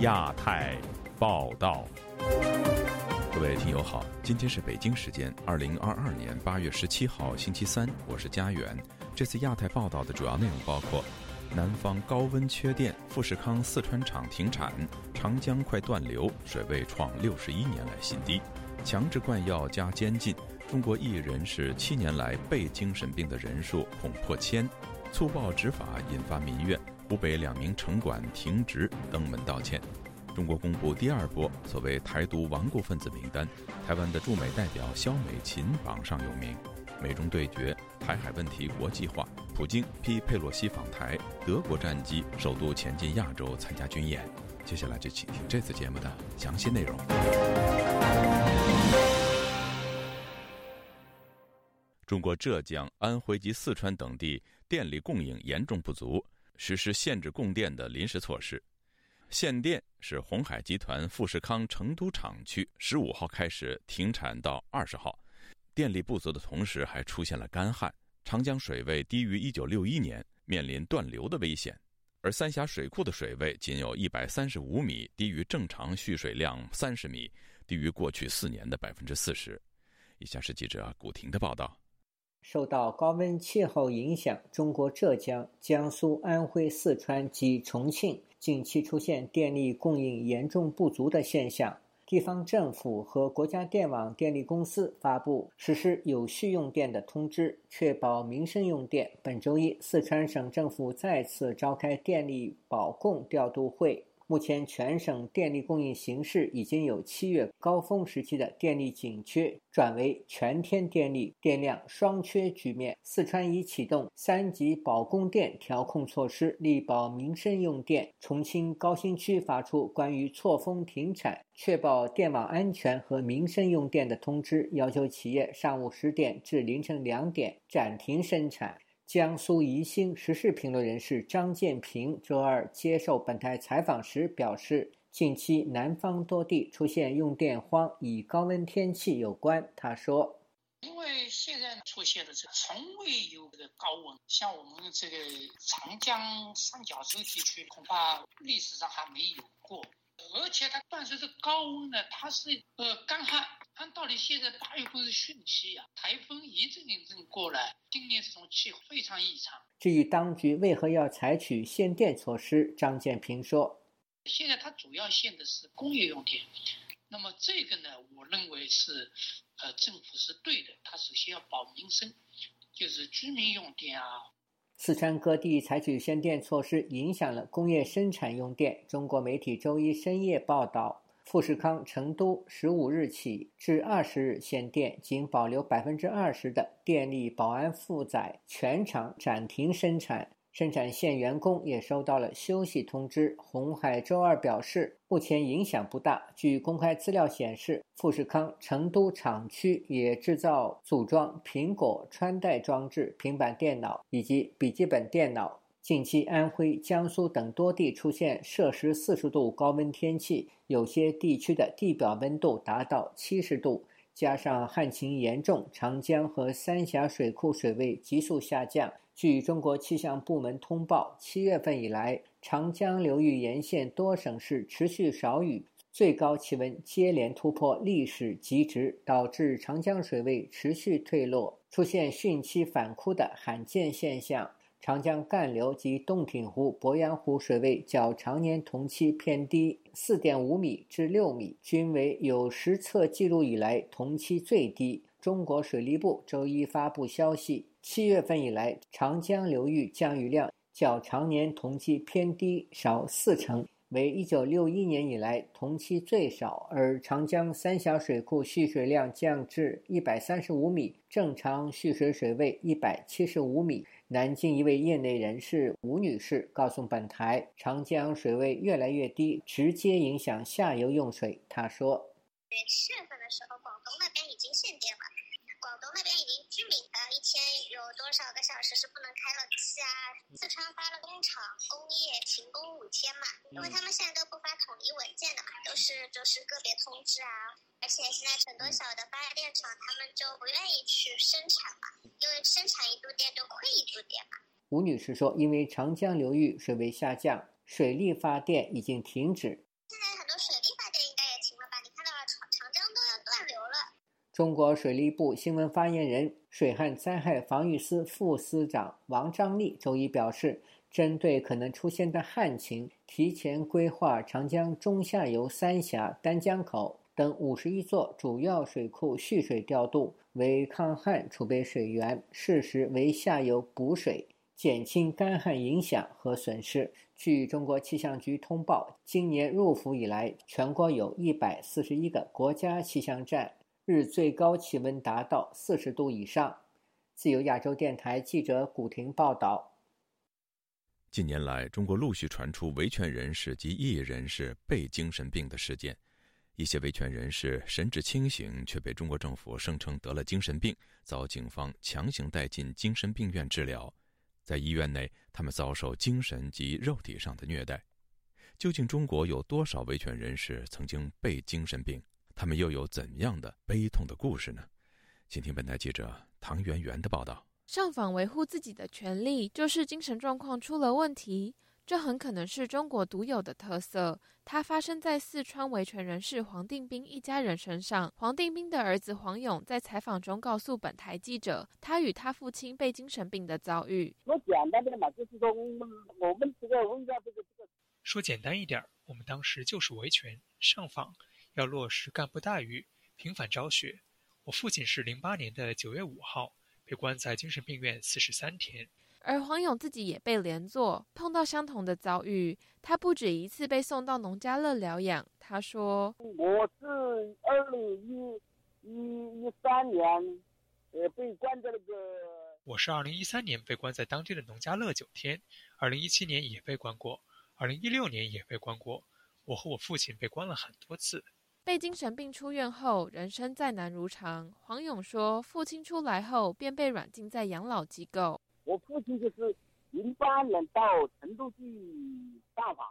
亚太报道，各位听友好，今天是北京时间二零二二年八月十七号星期三，我是佳远。这次亚太报道的主要内容包括：南方高温缺电，富士康四川厂停产；长江快断流，水位创六十一年来新低；强制灌药加监禁，中国艺人是七年来被精神病的人数恐破千；粗暴执法引发民怨。湖北两名城管停职登门道歉。中国公布第二波所谓台独顽固分子名单，台湾的驻美代表肖美琴榜上有名。美中对决，台海问题国际化，普京批佩洛西访台，德国战机首度前进亚洲参加军演。接下来就请听这次节目的详细内容。中国浙江、安徽及四川等地电力供应严重不足。实施限制供电的临时措施，限电是红海集团富士康成都厂区十五号开始停产到二十号。电力不足的同时，还出现了干旱，长江水位低于一九六一年，面临断流的危险。而三峡水库的水位仅有一百三十五米，低于正常蓄水量三十米，低于过去四年的百分之四十。以下是记者古婷的报道。受到高温气候影响，中国浙江、江苏、安徽、四川及重庆近期出现电力供应严重不足的现象。地方政府和国家电网电力公司发布实施有序用电的通知，确保民生用电。本周一，四川省政府再次召开电力保供调度会。目前，全省电力供应形势已经有七月高峰时期的电力紧缺转为全天电力电量双缺局面。四川已启动三级保供电调控措施，力保民生用电。重庆高新区发出关于错峰停产、确保电网安全和民生用电的通知，要求企业上午十点至凌晨两点暂停生产。江苏宜兴时事评论人士张建平周二接受本台采访时表示，近期南方多地出现用电荒，与高温天气有关。他说：“因为现在出现的是从未有的高温，像我们这个长江三角洲地区，恐怕历史上还没有过。而且它伴随着高温呢，它是呃干旱。”按道理，现在八月份是汛期呀，台风一阵一阵过来，今年这种气候非常异常。至于当局为何要采取限电措施，张建平说：“现在它主要限的是工业用电，那么这个呢，我认为是，呃，政府是对的，它首先要保民生，就是居民用电啊。”四川各地采取限电措施，影响了工业生产用电。中国媒体周一深夜报道。富士康成都十五日起至二十日限电，仅保留百分之二十的电力保安负载，全厂暂停生产。生产线员工也收到了休息通知。红海周二表示，目前影响不大。据公开资料显示，富士康成都厂区也制造组装苹果穿戴装置、平板电脑以及笔记本电脑。近期，安徽、江苏等多地出现摄氏四十度高温天气，有些地区的地表温度达到七十度。加上旱情严重，长江和三峡水库水位急速下降。据中国气象部门通报，七月份以来，长江流域沿线多省市持续少雨，最高气温接连突破历史极值，导致长江水位持续退落，出现汛期反枯的罕见现象。长江干流及洞庭湖、鄱阳湖水位较常年同期偏低四点五米至六米，均为有实测记录以来同期最低。中国水利部周一发布消息，七月份以来，长江流域降雨量较常年同期偏低少四成，为一九六一年以来同期最少。而长江三峡水库蓄水量降至一百三十五米，正常蓄水水位一百七十五米。南京一位业内人士吴女士告诉本台，长江水位越来越低，直接影响下游用水。她说：“七月份的时候，广东那边已经限电了。”那边已经居民呃一天有多少个小时是不能开冷气啊？四川发了工厂工业停工五天嘛，因为他们现在都不发统一文件的嘛，都是就是个别通知啊。而且现在很多小的发电厂他们就不愿意去生产嘛，因为生产一度电就亏一度电嘛。吴女士说，因为长江流域水位下降，水力发电已经停止。现中国水利部新闻发言人、水旱灾害防御司副司长王章立周一表示，针对可能出现的旱情，提前规划长江中下游三峡、丹江口等五十一座主要水库蓄水调度，为抗旱储备水源，适时为下游补水，减轻干旱影响和损失。据中国气象局通报，今年入伏以来，全国有一百四十一个国家气象站。日最高气温达到四十度以上。自由亚洲电台记者古婷报道。近年来，中国陆续传出维权人士及异议人士被精神病的事件。一些维权人士神志清醒，却被中国政府声称得了精神病，遭警方强行带进精神病院治疗。在医院内，他们遭受精神及肉体上的虐待。究竟中国有多少维权人士曾经被精神病？他们又有怎样的悲痛的故事呢？请听本台记者唐媛媛的报道。上访维护自己的权利，就是精神状况出了问题。这很可能是中国独有的特色。它发生在四川维权人士黄定斌一家人身上。黄定斌的儿子黄勇在采访中告诉本台记者，他与他父亲被精神病的遭遇。说简单点嘛，就是说我们我们这个问一下这个这个。说简单一点，我们当时就是维权上访。要落实干部待遇，频繁昭雪。我父亲是零八年的九月五号被关在精神病院四十三天，而黄勇自己也被连坐，碰到相同的遭遇。他不止一次被送到农家乐疗养。他说：“我是二零一一一三年，呃，被关在那个……我是二零一三年被关在当地的农家乐九天，二零一七年也被关过，二零一六年也被关过。我和我父亲被关了很多次。”被精神病出院后，人生再难如常。黄勇说：“父亲出来后便被软禁在养老机构。我父亲就是零八年到成都去上访。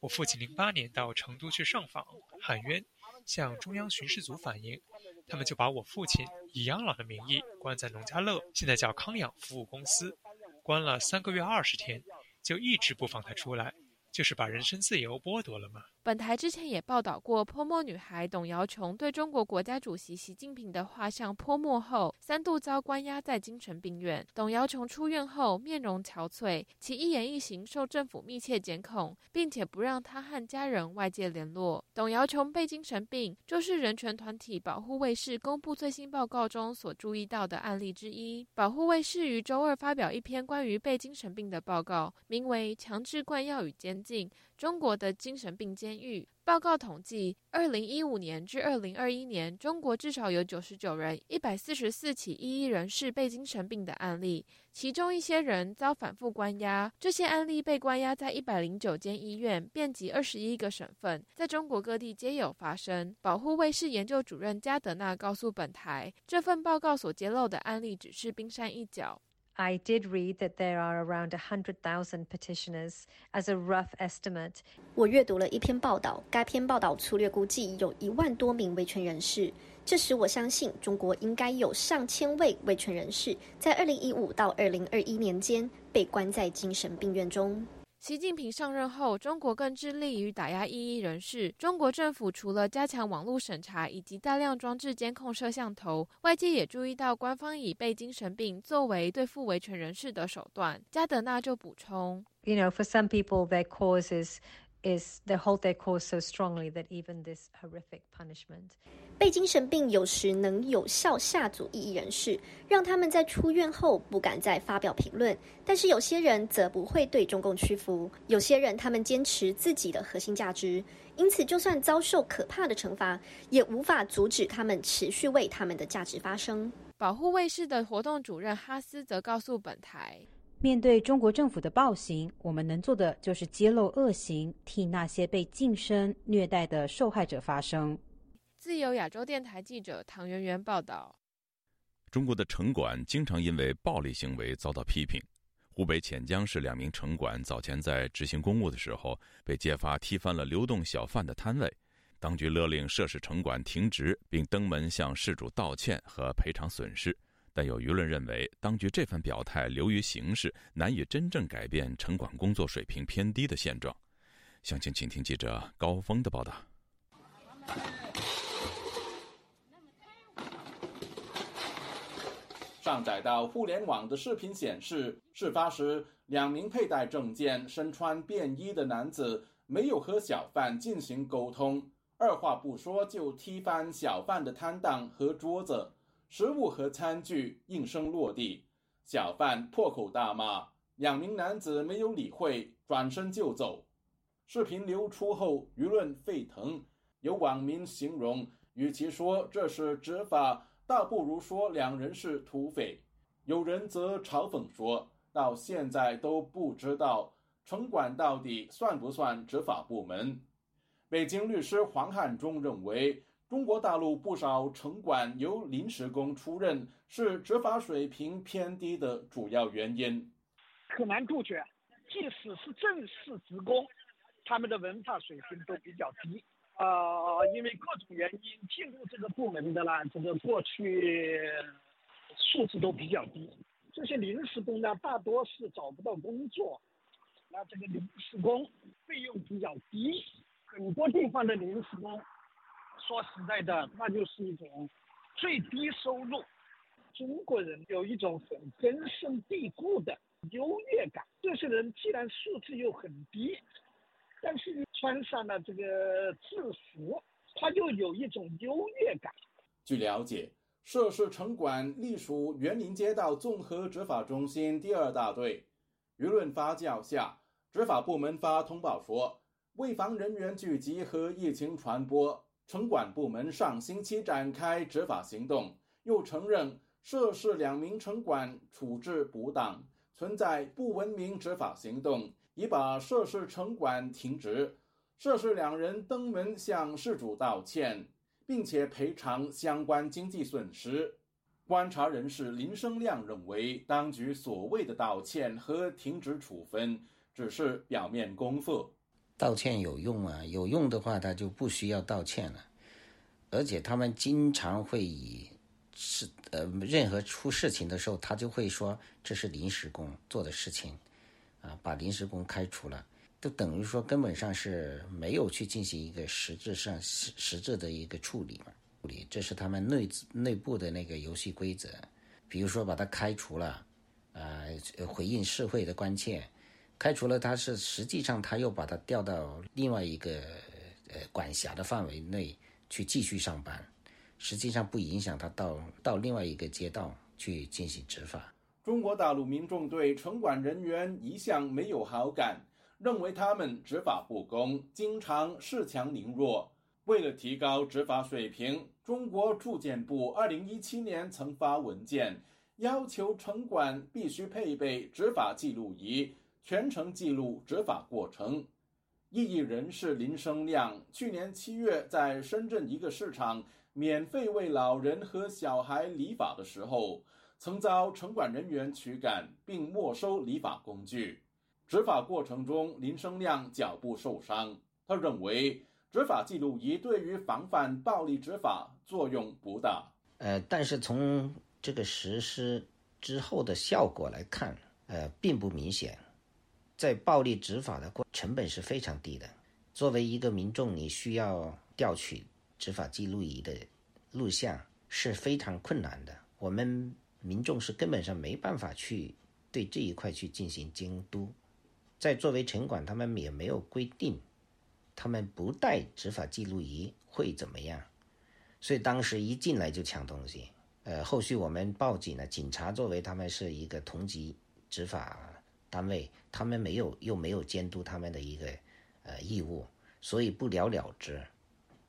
我父亲零八年到成都去上访，喊冤，向中央巡视组反映，他们就把我父亲以养老的名义关在农家乐，现在叫康养服务公司，关了三个月二十天，就一直不放他出来。”就是把人身自由剥夺了吗？本台之前也报道过，泼墨女孩董瑶琼对中国国家主席习近平的画像泼墨后，三度遭关押在精神病院。董瑶琼出院后面容憔悴，其一言一行受政府密切监控，并且不让她和家人外界联络。董瑶琼被精神病，就是人权团体保护卫士公布最新报告中所注意到的案例之一。保护卫士于周二发表一篇关于被精神病的报告，名为《强制灌药与监禁》。中国的精神病监狱报告统计，二零一五年至二零二一年，中国至少有九十九人、一百四十四起异议人士被精神病的案例，其中一些人遭反复关押。这些案例被关押在一百零九间医院，遍及二十一个省份，在中国各地皆有发生。保护卫士研究主任加德纳告诉本台，这份报告所揭露的案例只是冰山一角。I did read that there are around a hundred thousand petitioners as a rough estimate. 我阅读了一篇报道，该篇报道粗略估计有一万多名维权人士。这使我相信，中国应该有上千位维权人士在二零一五到二零二一年间被关在精神病院中。习近平上任后，中国更致力于打压异议人士。中国政府除了加强网络审查以及大量装置监控摄像头，外界也注意到官方以被精神病作为对付维权人士的手段。加德纳就补充：“You know, for some people, their causes is they hold their cause so strongly that even this horrific punishment.” 被精神病有时能有效吓阻异议人士，让他们在出院后不敢再发表评论。但是有些人则不会对中共屈服，有些人他们坚持自己的核心价值，因此就算遭受可怕的惩罚，也无法阻止他们持续为他们的价值发声。保护卫士的活动主任哈斯则告诉本台：“面对中国政府的暴行，我们能做的就是揭露恶行，替那些被晋升虐待的受害者发声。”自由亚洲电台记者唐媛媛报道：中国的城管经常因为暴力行为遭到批评。湖北潜江市两名城管早前在执行公务的时候，被揭发踢翻了流动小贩的摊位，当局勒令涉事城管停职，并登门向事主道歉和赔偿损失。但有舆论认为，当局这番表态流于形式，难以真正改变城管工作水平偏低的现状。详情，请听记者高峰的报道。上载到互联网的视频显示，事发时两名佩戴证件、身穿便衣的男子没有和小贩进行沟通，二话不说就踢翻小贩的摊档和桌子，食物和餐具应声落地，小贩破口大骂，两名男子没有理会，转身就走。视频流出后，舆论沸腾，有网民形容，与其说这是执法。倒不如说两人是土匪，有人则嘲讽说，到现在都不知道城管到底算不算执法部门。北京律师黄汉中认为，中国大陆不少城管由临时工出任，是执法水平偏低的主要原因。很难杜绝，即使是正式职工，他们的文化水平都比较低。呃，因为各种原因进入这个部门的啦，这个过去素质都比较低。这些临时工呢，大多是找不到工作，那这个临时工费用比较低，很多地方的临时工，说实在的，那就是一种最低收入。中国人有一种很根深蒂固的优越感，这些人既然素质又很低。但是穿上了这个制服，他就有一种优越感。据了解，涉事城管隶属园林街道综合执法中心第二大队。舆论发酵下，执法部门发通报说，为防人员聚集和疫情传播，城管部门上星期展开执法行动。又承认涉事两名城管处置不当，存在不文明执法行动。已把涉事城管停职，涉事两人登门向事主道歉，并且赔偿相关经济损失。观察人士林生亮认为，当局所谓的道歉和停职处分只是表面功夫。道歉有用啊？有用的话，他就不需要道歉了。而且他们经常会以是呃，任何出事情的时候，他就会说这是临时工做的事情。啊，把临时工开除了，就等于说根本上是没有去进行一个实质上实实质的一个处理嘛？处理，这是他们内内部的那个游戏规则。比如说把他开除了，啊，回应社会的关切，开除了他是实际上他又把他调到另外一个呃管辖的范围内去继续上班，实际上不影响他到到另外一个街道去进行执法。中国大陆民众对城管人员一向没有好感，认为他们执法不公，经常恃强凌弱。为了提高执法水平，中国住建部2017年曾发文件，要求城管必须配备执法记录仪，全程记录执法过程。异议人士林生亮去年七月在深圳一个市场免费为老人和小孩理发的时候。曾遭城管人员驱赶并没收理发工具，执法过程中林生亮脚部受伤。他认为执法记录仪对于防范暴力执法作用不大。呃，但是从这个实施之后的效果来看，呃，并不明显。在暴力执法的过成本是非常低的。作为一个民众，你需要调取执法记录仪的录像是非常困难的。我们。民众是根本上没办法去对这一块去进行监督，在作为城管，他们也没有规定，他们不带执法记录仪会怎么样，所以当时一进来就抢东西。呃，后续我们报警了，警察作为他们是一个同级执法单位，他们没有又没有监督他们的一个呃义务，所以不了了之，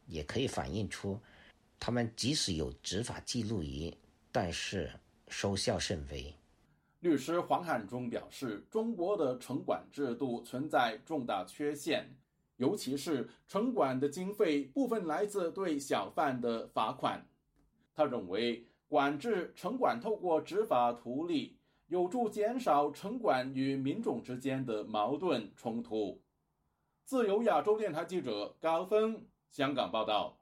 也可以反映出他们即使有执法记录仪，但是。收效甚微。律师黄汉忠表示，中国的城管制度存在重大缺陷，尤其是城管的经费部分来自对小贩的罚款。他认为，管制城管透过执法图利，有助减少城管与民众之间的矛盾冲突。自由亚洲电台记者高峰，香港报道。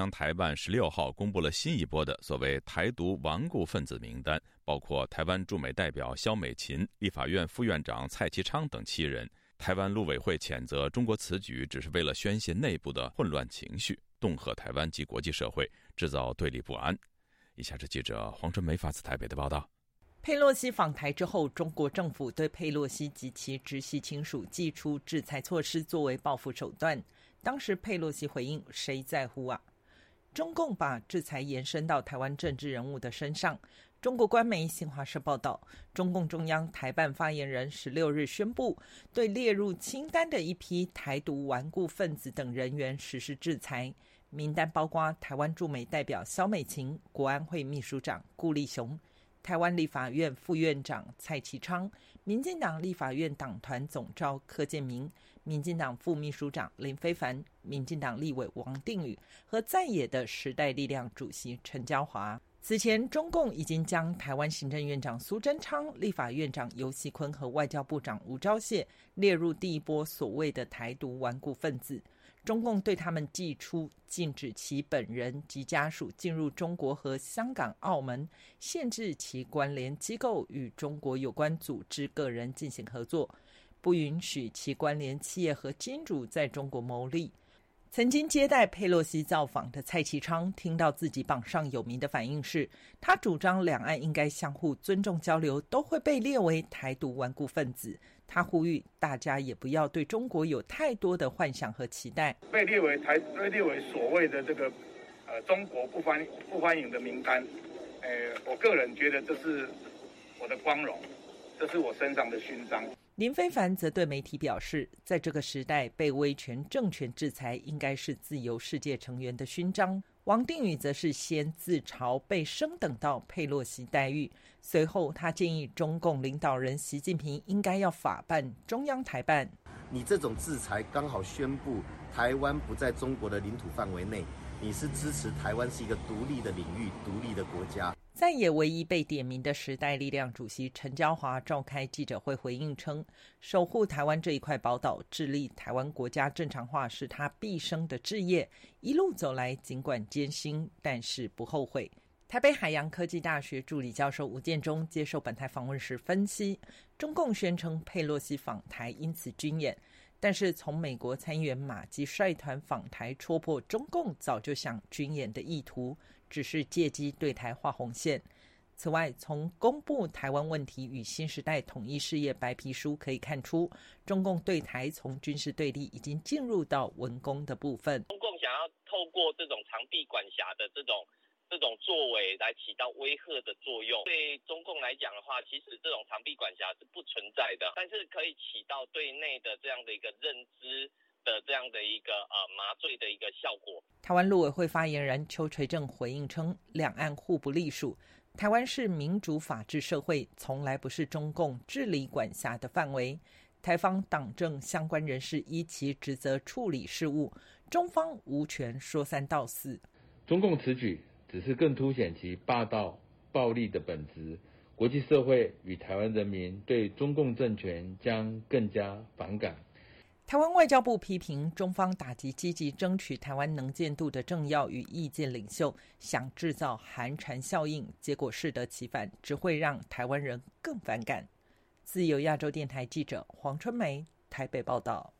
央台办十六号公布了新一波的所谓“台独顽固分子”名单，包括台湾驻美代表肖美琴、立法院副院长蔡其昌等七人。台湾陆委会谴责中国此举只是为了宣泄内部的混乱情绪，恫吓台湾及国际社会，制造对立不安。以下是记者黄春梅发自台北的报道。佩洛西访台之后，中国政府对佩洛西及其直系亲属寄出制裁措施，作为报复手段。当时佩洛西回应：“谁在乎啊？”中共把制裁延伸到台湾政治人物的身上。中国官媒新华社报道，中共中央台办发言人十六日宣布，对列入清单的一批台独顽固分子等人员实施制裁。名单包括台湾驻美代表肖美琴、国安会秘书长顾立雄、台湾立法院副院长蔡其昌、民进党立法院党团总召柯建明。民进党副秘书长林非凡、民进党立委王定宇和在野的时代力量主席陈椒华。此前，中共已经将台湾行政院长苏贞昌、立法院长游锡坤和外交部长吴钊燮列入第一波所谓的台独顽固分子。中共对他们寄出禁止其本人及家属进入中国和香港、澳门，限制其关联机构与中国有关组织、个人进行合作。不允许其关联企业和金主在中国牟利。曾经接待佩洛西造访的蔡其昌，听到自己榜上有名的反应是，他主张两岸应该相互尊重交流，都会被列为台独顽固分子。他呼吁大家也不要对中国有太多的幻想和期待。被列为台被列为所谓的这个呃中国不欢不欢迎的名单，呃，我个人觉得这是我的光荣，这是我身上的勋章。林非凡则对媒体表示，在这个时代，被威权政权制裁应该是自由世界成员的勋章。王定宇则是先自嘲被升等到佩洛西待遇，随后他建议中共领导人习近平应该要法办中央台办。你这种制裁刚好宣布台湾不在中国的领土范围内，你是支持台湾是一个独立的领域、独立的国家。在野唯一被点名的时代力量主席陈椒华召开记者会回应称：“守护台湾这一块宝岛，致力台湾国家正常化是他毕生的志业。一路走来，尽管艰辛，但是不后悔。”台北海洋科技大学助理教授吴建中接受本台访问时分析：中共宣称佩洛西访台因此军演，但是从美国参议员马基率团访台戳破中共早就想军演的意图。只是借机对台画红线。此外，从公布台湾问题与新时代统一事业白皮书可以看出，中共对台从军事对立已经进入到文攻的部分。中共想要透过这种长臂管辖的这种这种作为来起到威吓的作用。对中共来讲的话，其实这种长臂管辖是不存在的，但是可以起到对内的这样的一个认知。的这样的一个呃麻醉的一个效果。台湾陆委会发言人邱垂正回应称，两岸互不隶属，台湾是民主法治社会，从来不是中共治理管辖的范围。台方党政相关人士依其职责处理事务，中方无权说三道四。中共此举只是更凸显其霸道暴力的本质，国际社会与台湾人民对中共政权将更加反感。台湾外交部批评中方打击积极争取台湾能见度的政要与意见领袖，想制造寒蝉效应，结果适得其反，只会让台湾人更反感。自由亚洲电台记者黄春梅台北报道。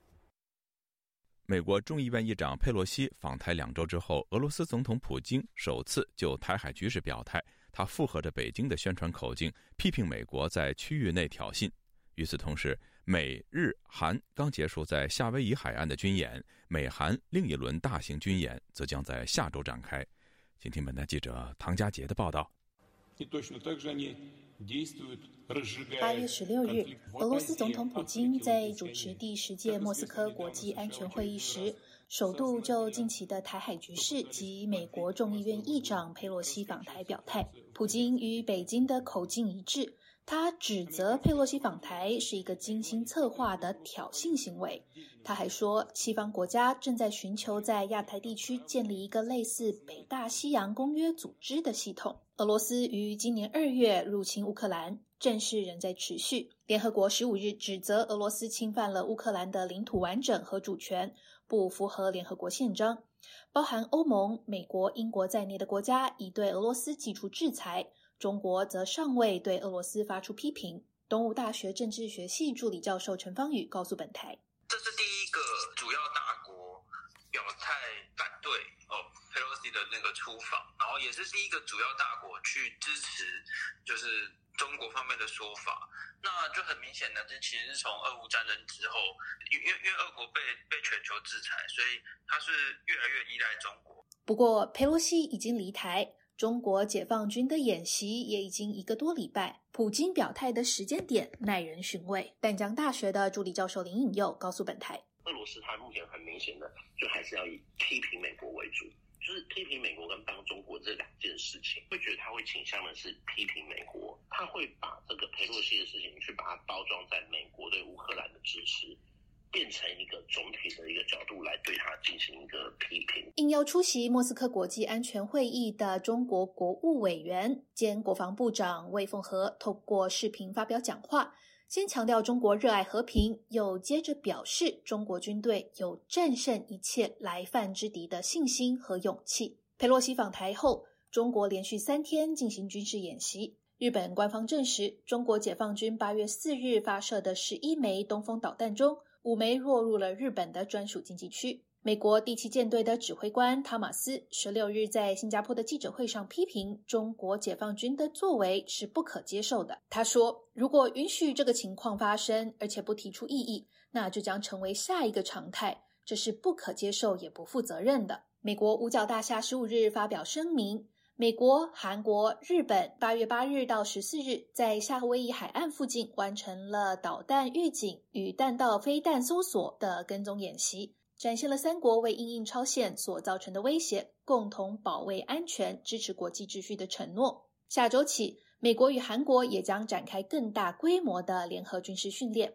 美国众议院议长佩洛西访台两周之后，俄罗斯总统普京首次就台海局势表态，他附和着北京的宣传口径，批评美国在区域内挑衅。与此同时，美日韩刚结束在夏威夷海岸的军演，美韩另一轮大型军演则将在下周展开。请听本台记者唐佳杰的报道。八月十六日，俄罗斯总统普京在主持第十届莫斯科国际安全会议时，首度就近期的台海局势及美国众议院议长佩洛西访台表态。普京与北京的口径一致。他指责佩洛西访台是一个精心策划的挑衅行为。他还说，西方国家正在寻求在亚太地区建立一个类似北大西洋公约组织的系统。俄罗斯于今年二月入侵乌克兰，战事仍在持续。联合国十五日指责俄罗斯侵犯了乌克兰的领土完整和主权，不符合联合国宪章。包含欧盟、美国、英国在内的国家已对俄罗斯寄出制裁，中国则尚未对俄罗斯发出批评。东吴大学政治学系助理教授陈方宇告诉本台：“这是第一个主要大国表态反对哦佩洛西的那个出访，然后也是第一个主要大国去支持，就是中国方面的说法。那就很明显的，这其实是从俄乌战争之后，因因因为俄国被被全球制裁，所以它是越来越依赖中国。不过佩洛西已经离台。”中国解放军的演习也已经一个多礼拜，普京表态的时间点耐人寻味。淡江大学的助理教授林颖佑告诉本台，俄罗斯他目前很明显的就还是要以批评美国为主，就是批评美国跟帮中国这两件事情，会觉得他会倾向的是批评美国，他会把这个佩洛西的事情去把它包装在美国对乌克兰的支持。变成一个总体的一个角度来对他进行一个批评。应邀出席莫斯科国际安全会议的中国国务委员兼国防部长魏凤和透过视频发表讲话，先强调中国热爱和平，又接着表示中国军队有战胜一切来犯之敌的信心和勇气。佩洛西访台后，中国连续三天进行军事演习。日本官方证实，中国解放军八月四日发射的十一枚东风导弹中。五枚落入了日本的专属经济区。美国第七舰队的指挥官汤马斯十六日在新加坡的记者会上批评中国解放军的作为是不可接受的。他说：“如果允许这个情况发生，而且不提出异议，那就将成为下一个常态，这是不可接受也不负责任的。”美国五角大厦十五日发表声明。美国、韩国、日本八月八日到十四日在夏威夷海岸附近完成了导弹预警与弹道飞弹搜索的跟踪演习，展现了三国为因应超限所造成的威胁，共同保卫安全、支持国际秩序的承诺。下周起，美国与韩国也将展开更大规模的联合军事训练。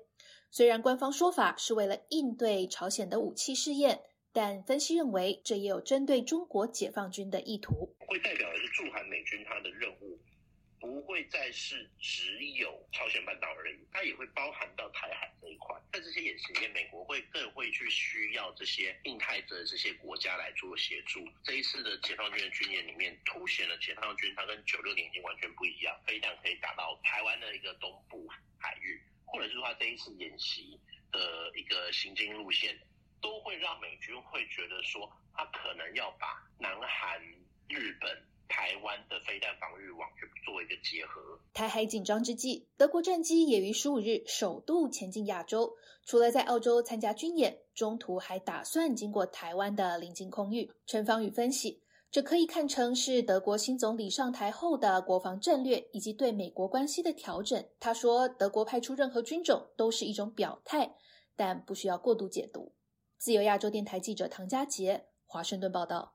虽然官方说法是为了应对朝鲜的武器试验。但分析认为，这也有针对中国解放军的意图。会代表的是驻韩美军，他的任务不会再是只有朝鲜半岛而已，它也会包含到台海这一块。在这些演习里面，美国会更会去需要这些印太的这些国家来做协助。这一次的解放军的军演里面，凸显了解放军它跟九六年已经完全不一样，飞弹可以打到台湾的一个东部海域，或者是说它这一次演习的一个行进路线。都会让美军会觉得说，他可能要把南韩、日本、台湾的飞弹防御网去做一个结合。台海紧张之际，德国战机也于十五日首度前进亚洲，除了在澳洲参加军演，中途还打算经过台湾的临近空域。陈方宇分析，这可以看成是德国新总理上台后的国防战略以及对美国关系的调整。他说，德国派出任何军种都是一种表态，但不需要过度解读。自由亚洲电台记者唐佳杰，华盛顿报道。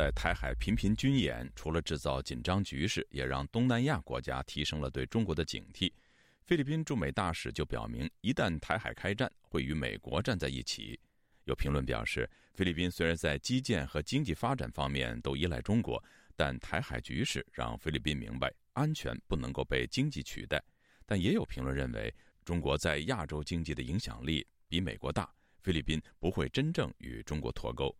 在台海频频军演，除了制造紧张局势，也让东南亚国家提升了对中国的警惕。菲律宾驻美大使就表明，一旦台海开战，会与美国站在一起。有评论表示，菲律宾虽然在基建和经济发展方面都依赖中国，但台海局势让菲律宾明白，安全不能够被经济取代。但也有评论认为，中国在亚洲经济的影响力比美国大，菲律宾不会真正与中国脱钩。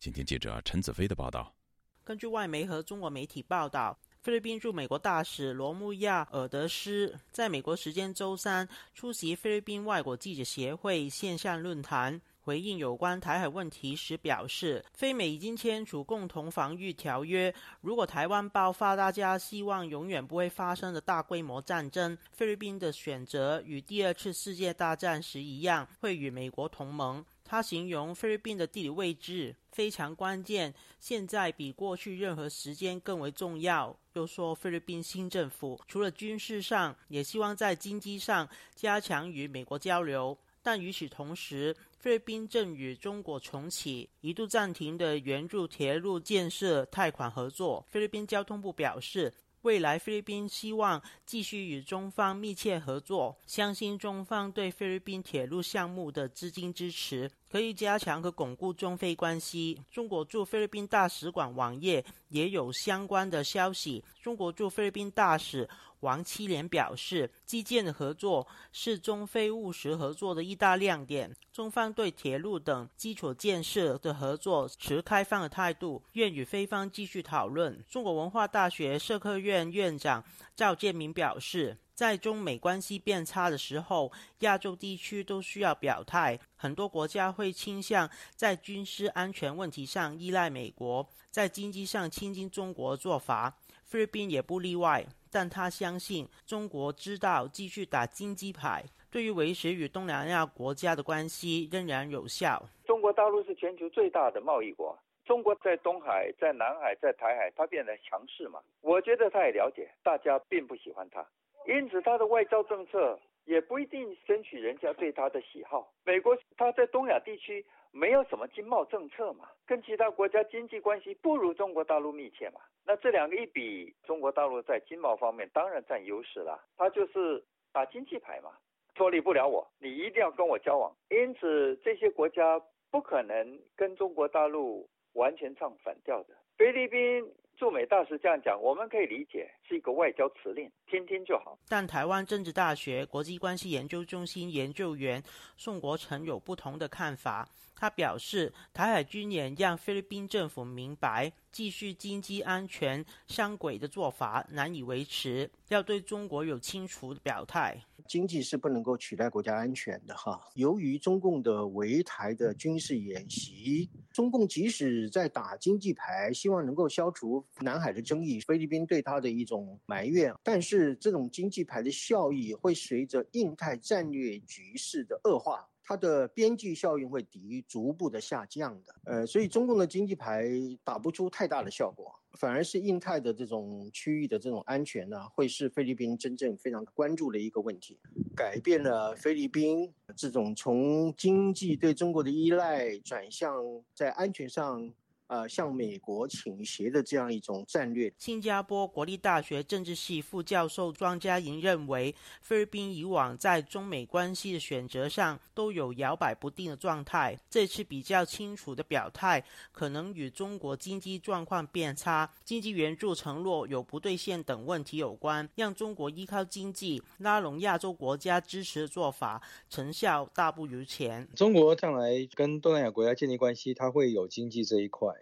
请听记者陈子飞的报道。根据外媒和中国媒体报道，菲律宾驻美国大使罗穆亚尔德斯在美国时间周三出席菲律宾外国记者协会线上论坛，回应有关台海问题时表示，非美已经签署共同防御条约。如果台湾爆发大家希望永远不会发生的大规模战争，菲律宾的选择与第二次世界大战时一样，会与美国同盟。他形容菲律宾的地理位置非常关键，现在比过去任何时间更为重要。又说，菲律宾新政府除了军事上，也希望在经济上加强与美国交流。但与此同时，菲律宾正与中国重启一度暂停的援助铁路建设贷款合作。菲律宾交通部表示，未来菲律宾希望继续与中方密切合作，相信中方对菲律宾铁路项目的资金支持可以加强和巩固中菲关系。中国驻菲律宾大使馆网页也有相关的消息。中国驻菲律宾大使。王七连表示，基建的合作是中非务实合作的一大亮点。中方对铁路等基础建设的合作持开放的态度，愿与菲方继续讨论。中国文化大学社科院院长赵建明表示，在中美关系变差的时候，亚洲地区都需要表态。很多国家会倾向在军事安全问题上依赖美国，在经济上亲近中国做法，菲律宾也不例外。但他相信中国知道继续打经济牌，对于维持与东南亚国家的关系仍然有效。中国大陆是全球最大的贸易国，中国在东海、在南海、在台海，它变得强势嘛？我觉得他也了解，大家并不喜欢他，因此他的外交政策也不一定争取人家对他的喜好。美国他在东亚地区。没有什么经贸政策嘛，跟其他国家经济关系不如中国大陆密切嘛。那这两个一比，中国大陆在经贸方面当然占优势了。他就是打经济牌嘛，脱离不了我，你一定要跟我交往。因此，这些国家不可能跟中国大陆完全唱反调的。菲律宾。驻美大使这样讲，我们可以理解是一个外交辞令，听听就好。但台湾政治大学国际关系研究中心研究员宋国成有不同的看法。他表示，台海军演让菲律宾政府明白，继续经济安全相轨的做法难以维持，要对中国有清楚表态。经济是不能够取代国家安全的哈。由于中共的围台的军事演习，中共即使在打经济牌，希望能够消除南海的争议，菲律宾对他的一种埋怨，但是这种经济牌的效益会随着印太战略局势的恶化。它的边际效应会抵逐步的下降的，呃，所以中共的经济牌打不出太大的效果，反而是印太的这种区域的这种安全呢，会是菲律宾真正非常关注的一个问题，改变了菲律宾这种从经济对中国的依赖转向在安全上。呃，向美国倾斜的这样一种战略。新加坡国立大学政治系副教授庄家莹认为，菲律宾以往在中美关系的选择上都有摇摆不定的状态，这次比较清楚的表态，可能与中国经济状况变差、经济援助承诺有不兑现等问题有关，让中国依靠经济拉拢亚洲国家支持的做法成效大不如前。中国将来跟东南亚国家建立关系，它会有经济这一块。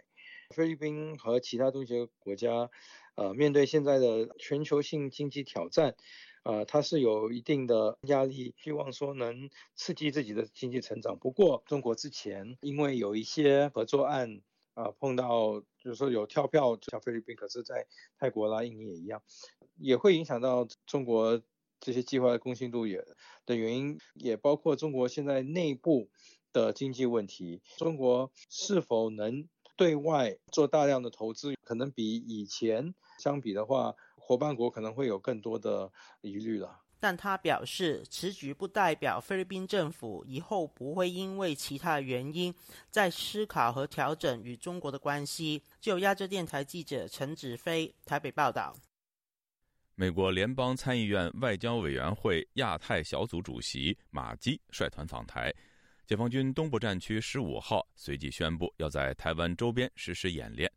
菲律宾和其他东协国家，呃，面对现在的全球性经济挑战，呃，它是有一定的压力，希望说能刺激自己的经济成长。不过，中国之前因为有一些合作案，啊，碰到就是说有跳票，像菲律宾，可是在泰国啦、印尼也一样，也会影响到中国这些计划的公信度也的原因，也包括中国现在内部的经济问题，中国是否能？对外做大量的投资，可能比以前相比的话，伙伴国可能会有更多的疑虑了。但他表示，此举不代表菲律宾政府以后不会因为其他原因在思考和调整与中国的关系。就亚洲电台记者陈子飞台北报道。美国联邦参议院外交委员会亚太小组主席马基率团访台。解放军东部战区十五号随即宣布要在台湾周边实施演练。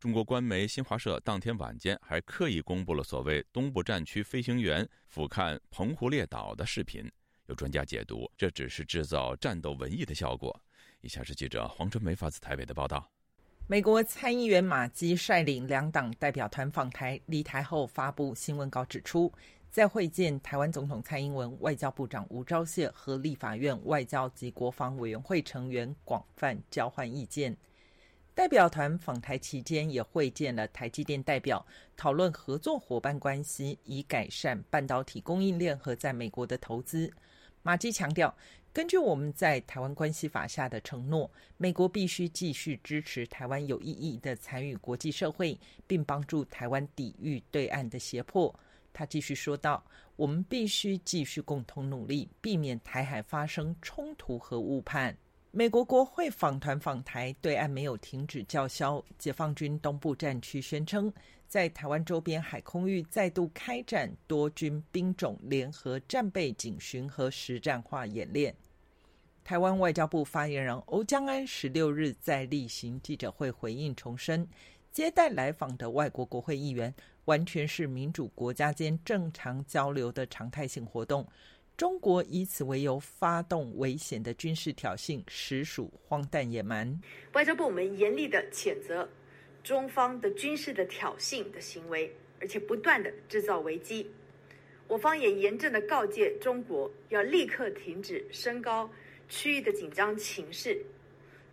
中国官媒新华社当天晚间还刻意公布了所谓东部战区飞行员俯瞰澎湖列岛的视频。有专家解读，这只是制造战斗文艺的效果。以下是记者黄春梅发自台北的报道。美国参议员马基率领两党代表团访台，离台后发布新闻稿指出。在会见台湾总统蔡英文、外交部长吴钊燮和立法院外交及国防委员会成员广泛交换意见。代表团访台期间也会见了台积电代表，讨论合作伙伴关系，以改善半导体供应链和在美国的投资。马基强调，根据我们在台湾关系法下的承诺，美国必须继续支持台湾有意义的参与国际社会，并帮助台湾抵御对岸的胁迫。他继续说道：“我们必须继续共同努力，避免台海发生冲突和误判。”美国国会访团访台，对岸没有停止叫嚣。解放军东部战区宣称，在台湾周边海空域再度开展多军兵种联合战备警巡和实战化演练。台湾外交部发言人欧江安十六日在例行记者会回应重申，接待来访的外国国会议员。完全是民主国家间正常交流的常态性活动。中国以此为由发动危险的军事挑衅，实属荒诞野蛮。外交部我们严厉的谴责中方的军事的挑衅的行为，而且不断的制造危机。我方也严正的告诫中国，要立刻停止升高区域的紧张情势。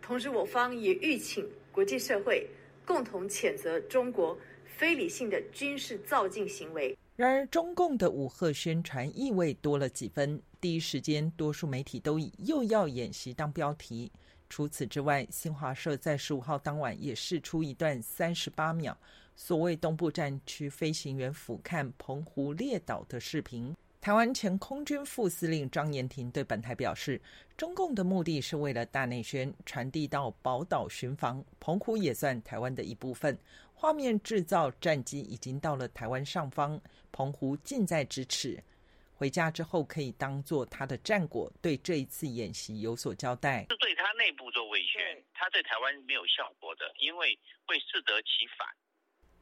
同时，我方也吁请国际社会共同谴责中国。非理性的军事造进行为。然而，中共的武赫宣传意味多了几分。第一时间，多数媒体都以“又要演习”当标题。除此之外，新华社在十五号当晚也释出一段三十八秒所谓东部战区飞行员俯瞰澎湖列岛的视频。台湾前空军副司令张延廷对本台表示，中共的目的是为了大内宣，传递到宝岛巡防，澎湖也算台湾的一部分。画面制造战机已经到了台湾上方，澎湖近在咫尺。回家之后可以当做他的战果，对这一次演习有所交代。是对他内部做威宣，他对台湾没有效果的，因为会适得其反。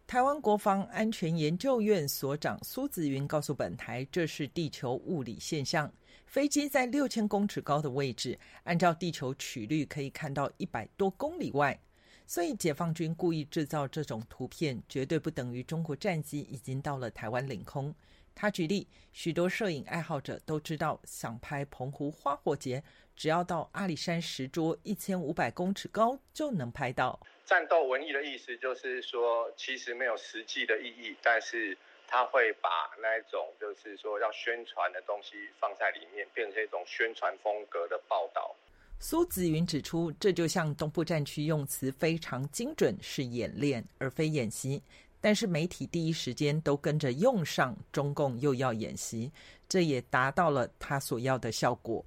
台湾国防安全研究院所长苏子云告诉本台，这是地球物理现象。飞机在六千公尺高的位置，按照地球曲率可以看到一百多公里外。所以，解放军故意制造这种图片，绝对不等于中国战机已经到了台湾领空。他举例，许多摄影爱好者都知道，想拍澎湖花火节，只要到阿里山石桌一千五百公尺高就能拍到。战斗文艺的意思就是说，其实没有实际的意义，但是他会把那一种就是说要宣传的东西放在里面，变成一种宣传风格的报道。苏子云指出，这就像东部战区用词非常精准，是演练而非演习。但是媒体第一时间都跟着用上“中共又要演习”，这也达到了他所要的效果。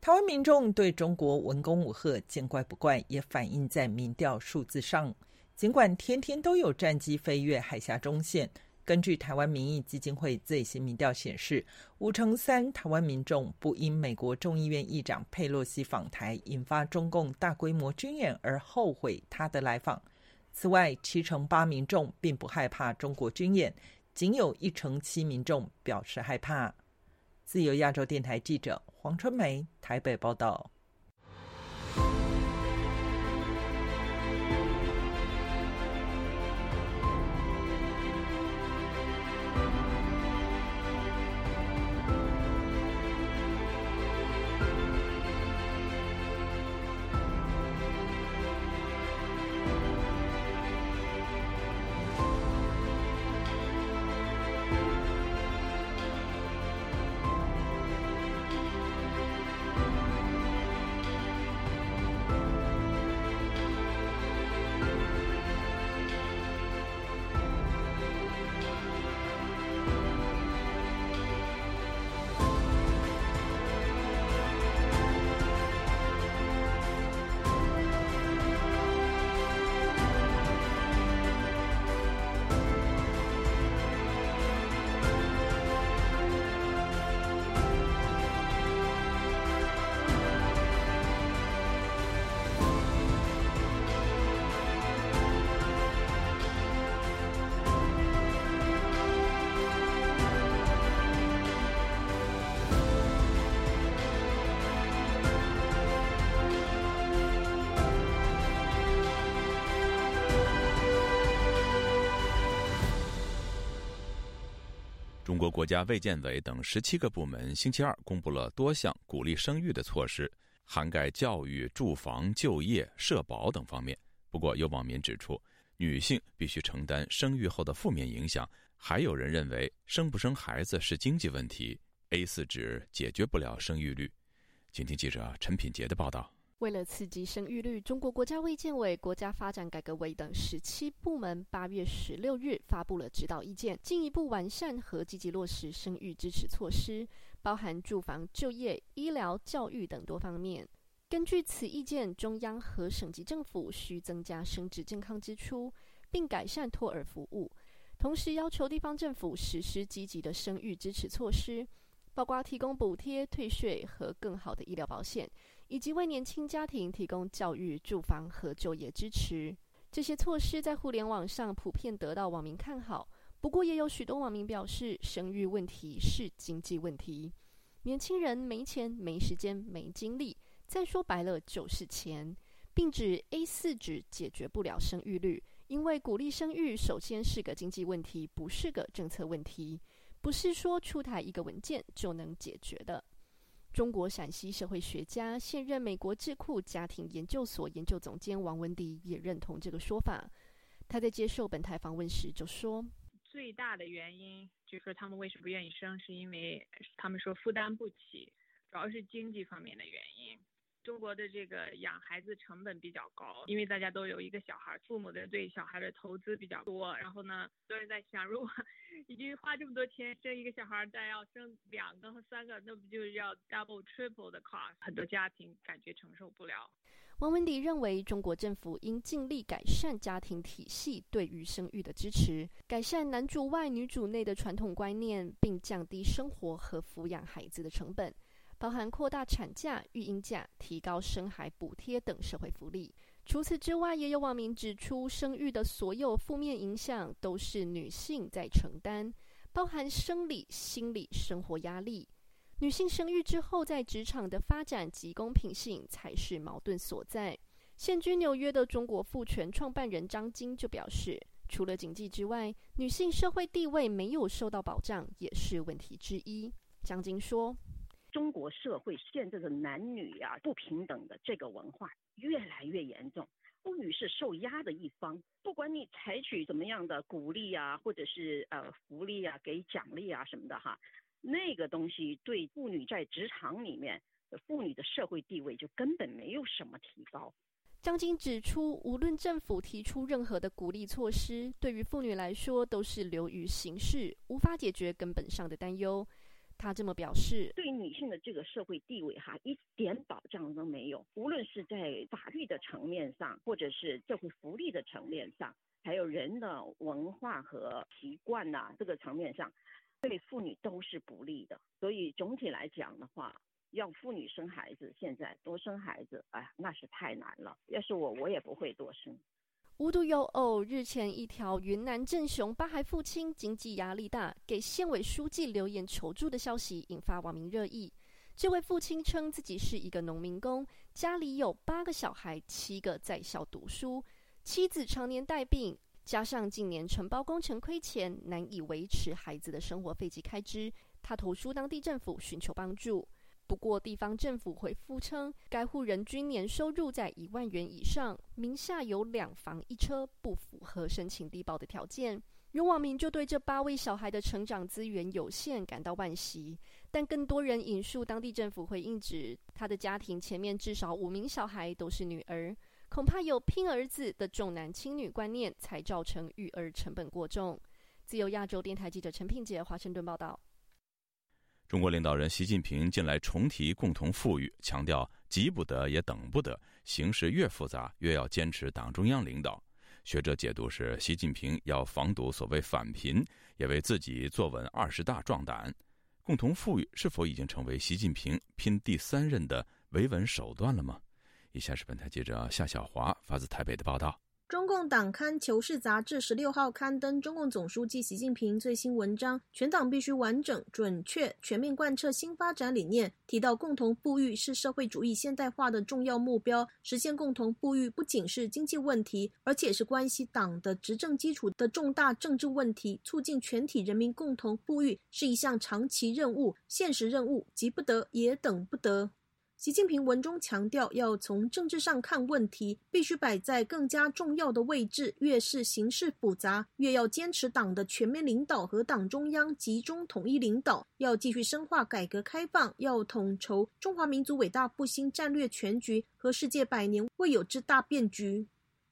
台湾民众对中国文攻武赫见怪不怪，也反映在民调数字上。尽管天天都有战机飞越海峡中线。根据台湾民意基金会最新民调显示，五成三台湾民众不因美国众议院议长佩洛西访台引发中共大规模军演而后悔他的来访。此外，七成八民众并不害怕中国军演，仅有一成七民众表示害怕。自由亚洲电台记者黄春梅台北报道。国家卫健委等十七个部门星期二公布了多项鼓励生育的措施，涵盖教育、住房、就业、社保等方面。不过，有网民指出，女性必须承担生育后的负面影响。还有人认为，生不生孩子是经济问题，A 四纸解决不了生育率。请听记者陈品杰的报道。为了刺激生育率，中国国家卫健委、国家发展改革委等十七部门八月十六日发布了指导意见，进一步完善和积极落实生育支持措施，包含住房、就业、医疗、教育等多方面。根据此意见，中央和省级政府需增加生殖健康支出，并改善托儿服务，同时要求地方政府实施积极的生育支持措施，包括提供补贴、退税和更好的医疗保险。以及为年轻家庭提供教育、住房和就业支持，这些措施在互联网上普遍得到网民看好。不过，也有许多网民表示，生育问题是经济问题，年轻人没钱、没时间、没精力，再说白了就是钱，并指 A 四纸解决不了生育率，因为鼓励生育首先是个经济问题，不是个政策问题，不是说出台一个文件就能解决的。中国陕西社会学家、现任美国智库家庭研究所研究总监王文迪也认同这个说法。他在接受本台访问时就说：“最大的原因就是说他们为什么不愿意生，是因为他们说负担不起，主要是经济方面的原因。”中国的这个养孩子成本比较高，因为大家都有一个小孩，父母的对小孩的投资比较多。然后呢，都是在想，如果已经花这么多钱生一个小孩，再要生两个和三个，那不就是要 double triple 的 cost？很多家庭感觉承受不了。王文迪认为，中国政府应尽力改善家庭体系对于生育的支持，改善男主外女主内的传统观念，并降低生活和抚养孩子的成本。包含扩大产假、育婴假、提高生孩补贴等社会福利。除此之外，也有网民指出，生育的所有负面影响都是女性在承担，包含生理、心理、生活压力。女性生育之后，在职场的发展及公平性才是矛盾所在。现居纽约的中国妇权创办人张晶就表示，除了经济之外，女性社会地位没有受到保障也是问题之一。张晶说。中国社会现在的男女呀不平等的这个文化越来越严重，妇女是受压的一方。不管你采取怎么样的鼓励啊，或者是呃福利啊，给奖励啊什么的哈，那个东西对妇女在职场里面，妇女的社会地位就根本没有什么提高。张晶指出，无论政府提出任何的鼓励措施，对于妇女来说都是流于形式，无法解决根本上的担忧。他这么表示：对女性的这个社会地位哈，一点保障都没有。无论是在法律的层面上，或者是社会福利的层面上，还有人的文化和习惯呐这个层面上，对妇女都是不利的。所以总体来讲的话，要妇女生孩子，现在多生孩子，哎，那是太难了。要是我，我也不会多生。无独有偶，日前一条云南镇雄八孩父亲经济压力大，给县委书记留言求助的消息引发网民热议。这位父亲称自己是一个农民工，家里有八个小孩，七个在校读书，妻子常年带病，加上近年承包工程亏钱，难以维持孩子的生活费及开支。他投书当地政府寻求帮助。不过，地方政府回复称，该户人均年收入在一万元以上，名下有两房一车，不符合申请低保的条件。有网民就对这八位小孩的成长资源有限感到惋惜，但更多人引述当地政府回应指，他的家庭前面至少五名小孩都是女儿，恐怕有拼儿子的重男轻女观念，才造成育儿成本过重。自由亚洲电台记者陈品杰华盛顿报道。中国领导人习近平近来重提共同富裕，强调急不得也等不得，形势越复杂越要坚持党中央领导。学者解读是，习近平要防堵所谓反贫，也为自己坐稳二十大壮胆。共同富裕是否已经成为习近平拼第三任的维稳手段了吗？以下是本台记者夏小华发自台北的报道。中共党刊《求是》杂志十六号刊登中共总书记习近平最新文章，全党必须完整、准确、全面贯彻新发展理念。提到共同富裕是社会主义现代化的重要目标，实现共同富裕不仅是经济问题，而且是关系党的执政基础的重大政治问题。促进全体人民共同富裕是一项长期任务、现实任务，急不得，也等不得。习近平文中强调，要从政治上看问题，必须摆在更加重要的位置。越是形势复杂，越要坚持党的全面领导和党中央集中统一领导。要继续深化改革开放，要统筹中华民族伟大复兴战略全局和世界百年未有之大变局。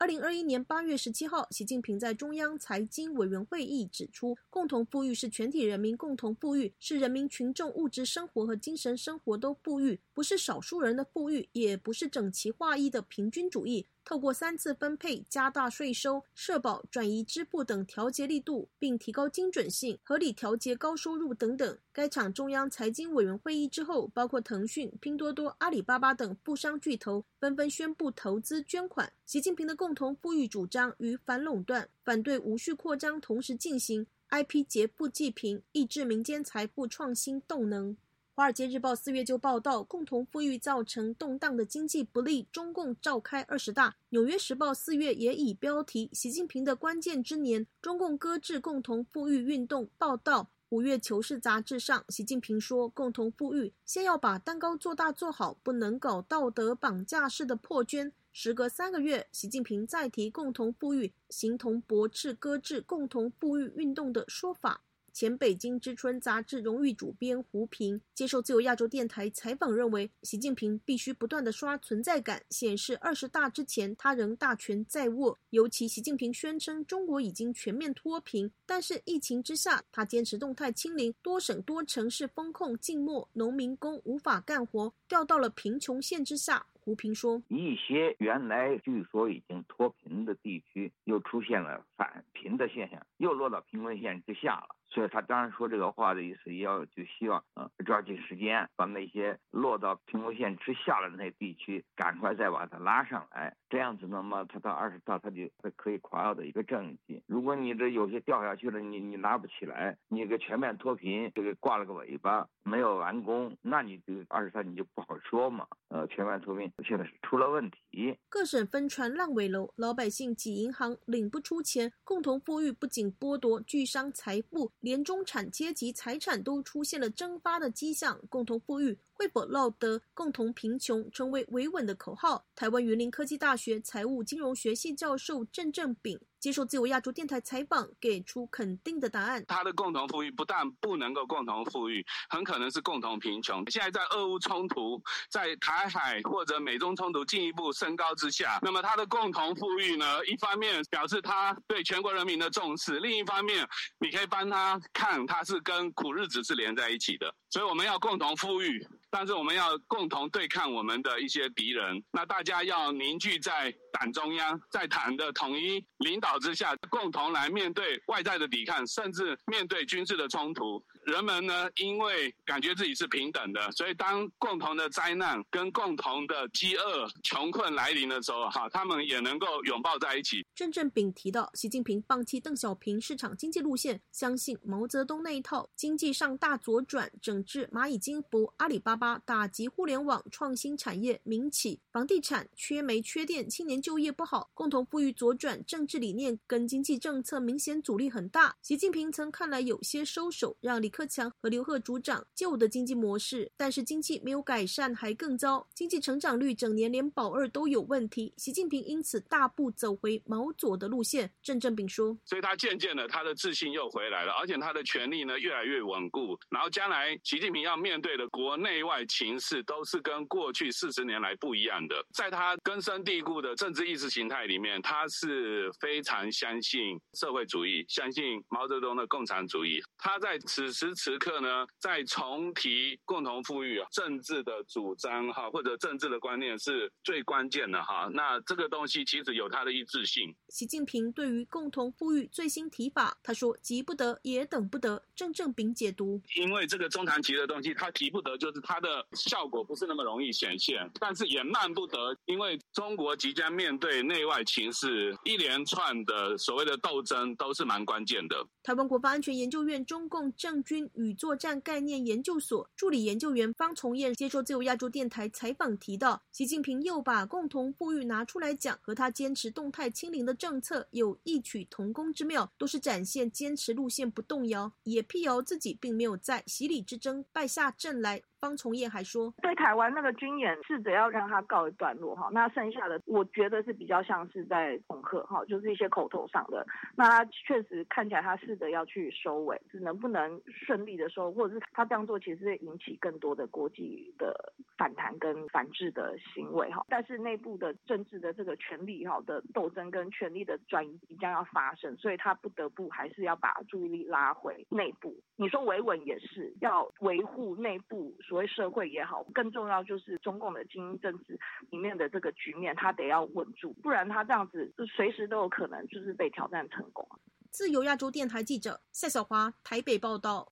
二零二一年八月十七号，习近平在中央财经委员会议指出，共同富裕是全体人民共同富裕，是人民群众物质生活和精神生活都富裕，不是少数人的富裕，也不是整齐划一的平均主义。透过三次分配、加大税收、社保、转移支付等调节力度，并提高精准性、合理调节高收入等等。该场中央财经委员会议之后，包括腾讯、拼多多、阿里巴巴等富商巨头纷纷宣布投资捐款。习近平的共同富裕主张与反垄断、反对无序扩张同时进行，IP 劫富济贫，抑制民间财富创新动能。《华尔街日报》四月就报道，共同富裕造成动荡的经济不利，中共召开二十大。《纽约时报》四月也以标题“习近平的关键之年，中共搁置共同富裕运动”报道。五月《求是》杂志上，习近平说：“共同富裕先要把蛋糕做大做好，不能搞道德绑架式的破捐。”时隔三个月，习近平再提共同富裕，形同驳斥搁置共同富裕运动的说法。前《北京之春》杂志荣誉主编胡平接受自由亚洲电台采访，认为习近平必须不断的刷存在感，显示二十大之前他仍大权在握。尤其习近平宣称中国已经全面脱贫，但是疫情之下，他坚持动态清零，多省多城市封控静默，农民工无法干活，掉到了贫穷线之下。胡平说：“一些原来据说已经脱贫的地区，又出现了返贫的现象，又落到贫困线之下了。所以他当然说这个话的意思，要就希望呃抓紧时间把那些落到贫困线之下的那地区，赶快再把它拉上来。这样子，那么他到二十大他就可以夸耀的一个政绩。如果你这有些掉下去了，你你拿不起来，你个全面脱贫这个挂了个尾巴，没有完工，那你这个二十大你就不好说嘛。呃，全面脱贫。”现在是出了问题，各省分传烂尾楼，老百姓挤银行领不出钱，共同富裕不仅剥夺巨商财富，连中产阶级财产都出现了蒸发的迹象。共同富裕会否落得共同贫穷成为维稳的口号？台湾云林科技大学财务金融学系教授郑正炳。接受自由亚洲电台采访，给出肯定的答案。他的共同富裕不但不能够共同富裕，很可能是共同贫穷。现在在俄乌冲突、在台海或者美中冲突进一步升高之下，那么他的共同富裕呢？一方面表示他对全国人民的重视，另一方面你可以帮他看，他是跟苦日子是连在一起的。所以我们要共同富裕，但是我们要共同对抗我们的一些敌人。那大家要凝聚在党中央，在党的统一领导之下，共同来面对外在的抵抗，甚至面对军事的冲突。人们呢，因为感觉自己是平等的，所以当共同的灾难跟共同的饥饿、穷困来临的时候，哈，他们也能够拥抱在一起。郑正炳提到，习近平放弃邓小平市场经济路线，相信毛泽东那一套经济上大左转，整治蚂蚁金服、阿里巴巴，打击互联网创新产业、民企、房地产缺煤缺电、青年就业不好，共同富裕左转政治理念跟经济政策明显阻力很大。习近平曾看来有些收手，让李。克强和刘贺主掌旧的经济模式，但是经济没有改善，还更糟。经济成长率整年连保二都有问题。习近平因此大步走回毛左的路线。郑正炳说：“所以他渐渐的，他的自信又回来了，而且他的权力呢越来越稳固。然后将来习近平要面对的国内外情势，都是跟过去四十年来不一样的。在他根深蒂固的政治意识形态里面，他是非常相信社会主义，相信毛泽东的共产主义。他在此时。时此刻呢，再重提共同富裕啊，政治的主张哈，或者政治的观念是最关键的哈。那这个东西其实有它的一致性。习近平对于共同富裕最新提法，他说急不得也等不得。郑正炳解读，因为这个中长期的东西，它急不得，就是它的效果不是那么容易显现，但是也慢不得，因为中国即将面对内外情势一连串的所谓的斗争，都是蛮关键的。台湾国防安全研究院中共政军军与作战概念研究所助理研究员方从彦接受自由亚洲电台采访提到，习近平又把共同富裕拿出来讲，和他坚持动态清零的政策有异曲同工之妙，都是展现坚持路线不动摇，也辟谣自己并没有在洗礼之争败下阵来。方从业还说，对台湾那个军演试着要让他告一段落哈，那剩下的我觉得是比较像是在恐吓哈，就是一些口头上的。那他确实看起来他试着要去收尾，是能不能顺利的收，或者是他这样做其实会引起更多的国际的反弹跟反制的行为哈。但是内部的政治的这个权力哈的斗争跟权力的转移即将要发生，所以他不得不还是要把注意力拉回内部。你说维稳也是要维护内部。所谓社会也好，更重要就是中共的精英政治里面的这个局面，他得要稳住，不然他这样子就随时都有可能就是被挑战成功。自由亚洲电台记者夏小华台北报道。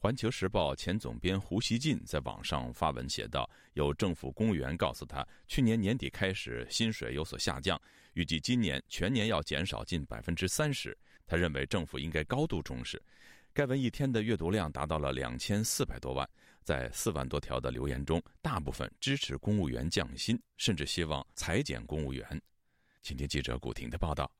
环球时报前总编胡锡进在网上发文写道：“有政府公务员告诉他，去年年底开始薪水有所下降，预计今年全年要减少近百分之三十。他认为政府应该高度重视。”该文一天的阅读量达到了两千四百多万。在四万多条的留言中，大部分支持公务员降薪，甚至希望裁减公务员。请听记者古婷的报道。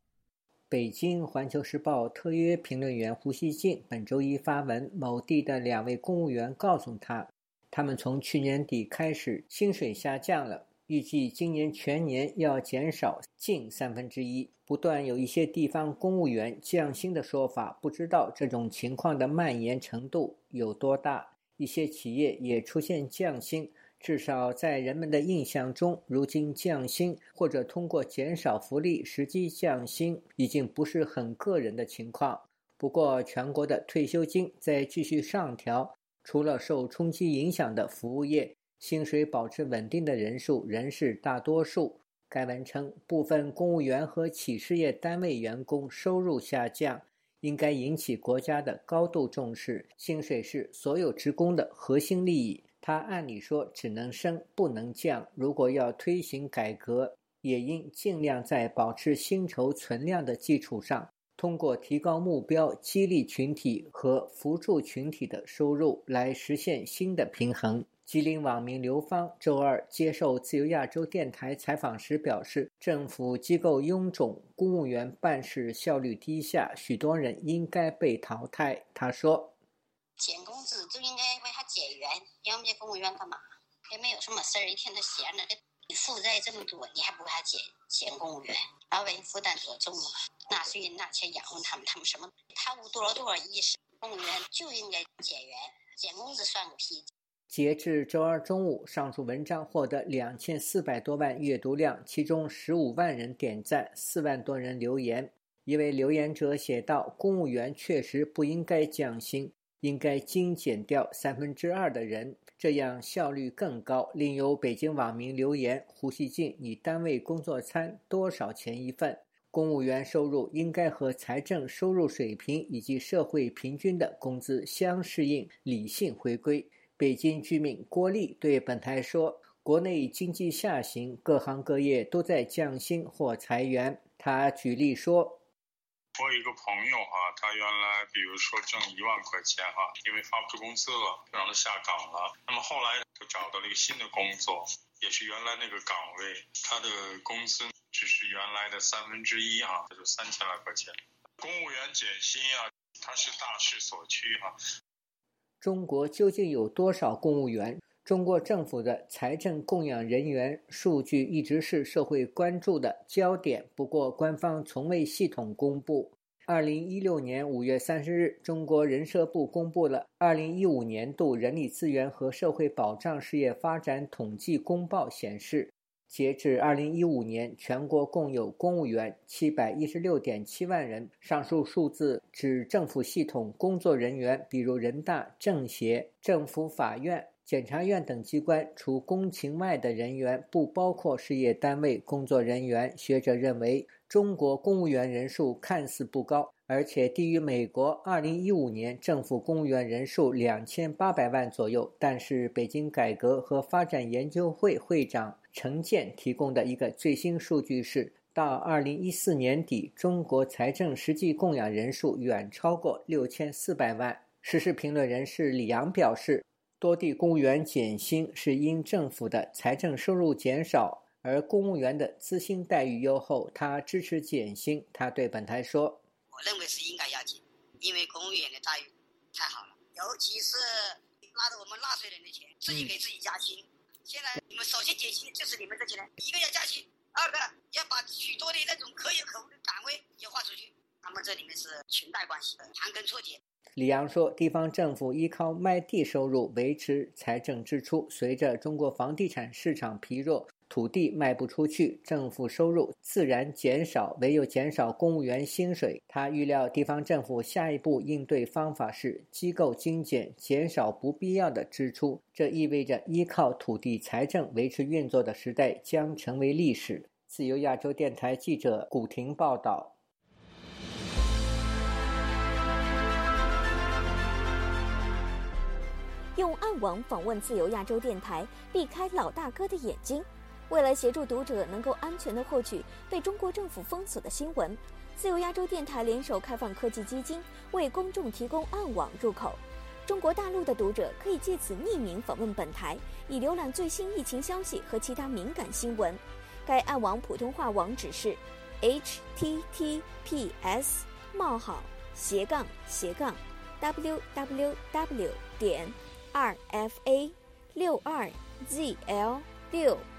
北京《环球时报》特约评论员胡锡进本周一发文，某地的两位公务员告诉他，他们从去年底开始薪水下降了，预计今年全年要减少近三分之一。不断有一些地方公务员降薪的说法，不知道这种情况的蔓延程度有多大。一些企业也出现降薪，至少在人们的印象中，如今降薪或者通过减少福利实际降薪，已经不是很个人的情况。不过，全国的退休金在继续上调，除了受冲击影响的服务业，薪水保持稳定的人数仍是大多数。该文称，部分公务员和企事业单位员工收入下降。应该引起国家的高度重视。薪水是所有职工的核心利益，它按理说只能升不能降。如果要推行改革，也应尽量在保持薪酬存量的基础上，通过提高目标，激励群体和扶助群体的收入，来实现新的平衡。吉林网民刘芳周二接受自由亚洲电台采访时表示，政府机构臃肿，公务员办事效率低下，许多人应该被淘汰。他说：“减工资就应该为他减员，要么这公务员干嘛？也没有什么事儿，一天都闲着。你负债这么多，你还不给他减减公务员？老百姓负担多重啊！纳税人拿钱养活他们，他们什么贪污多少多少亿？公务员就应该减员，减工资算个屁！”截至周二中午，上述文章获得两千四百多万阅读量，其中十五万人点赞，四万多人留言。一位留言者写道：“公务员确实不应该降薪，应该精简掉三分之二的人，这样效率更高。”另有北京网民留言：“胡锡进，你单位工作餐多少钱一份？公务员收入应该和财政收入水平以及社会平均的工资相适应，理性回归。”北京居民郭丽对本台说：“国内经济下行，各行各业都在降薪或裁员。”他举例说：“我有一个朋友哈，他原来比如说挣一万块钱哈，因为发不出工资了，让他下岗了。那么后来就找到了一个新的工作，也是原来那个岗位，他的工资只是原来的三分之一哈，就三千来块钱。公务员减薪啊，他是大势所趋哈。”中国究竟有多少公务员？中国政府的财政供养人员数据一直是社会关注的焦点，不过官方从未系统公布。二零一六年五月三十日，中国人社部公布了二零一五年度人力资源和社会保障事业发展统计公报，显示，截至二零一五年，全国共有公务员七百一十六点七万人。上述数字指政府系统工作人员，比如人大、政协、政府法院、检察院等机关，除公勤外的人员，不包括事业单位工作人员。学者认为，中国公务员人数看似不高。而且低于美国二零一五年政府公务员人数两千八百万左右。但是，北京改革和发展研究会会长陈建提供的一个最新数据是，到二零一四年底，中国财政实际供养人数远超过六千四百万。时事评论人士李阳表示，多地公务员减薪是因政府的财政收入减少，而公务员的资薪待遇优厚，他支持减薪。他对本台说。我认为是应该要减，因为公务员的待遇太好了，尤其是拿着我们纳税人的钱自己给自己加薪。现在你们首先减薪就是你们这些人，一个要加薪，二个要把许多的那种可有可无的岗位也划出去。他们这里面是裙带关系，盘根错节。李阳说，地方政府依靠卖地收入维持财政支出，随着中国房地产市场疲弱。土地卖不出去，政府收入自然减少，唯有减少公务员薪水。他预料，地方政府下一步应对方法是机构精简，减少不必要的支出。这意味着依靠土地财政维持运作的时代将成为历史。自由亚洲电台记者古婷报道。用暗网访问自由亚洲电台，避开老大哥的眼睛。为了协助读者能够安全地获取被中国政府封锁的新闻，自由亚洲电台联手开放科技基金为公众提供暗网入口。中国大陆的读者可以借此匿名访问本台，以浏览最新疫情消息和其他敏感新闻。该暗网普通话网址是：https: 冒号斜杠斜杠 www 点 rfa 六二 zl 六。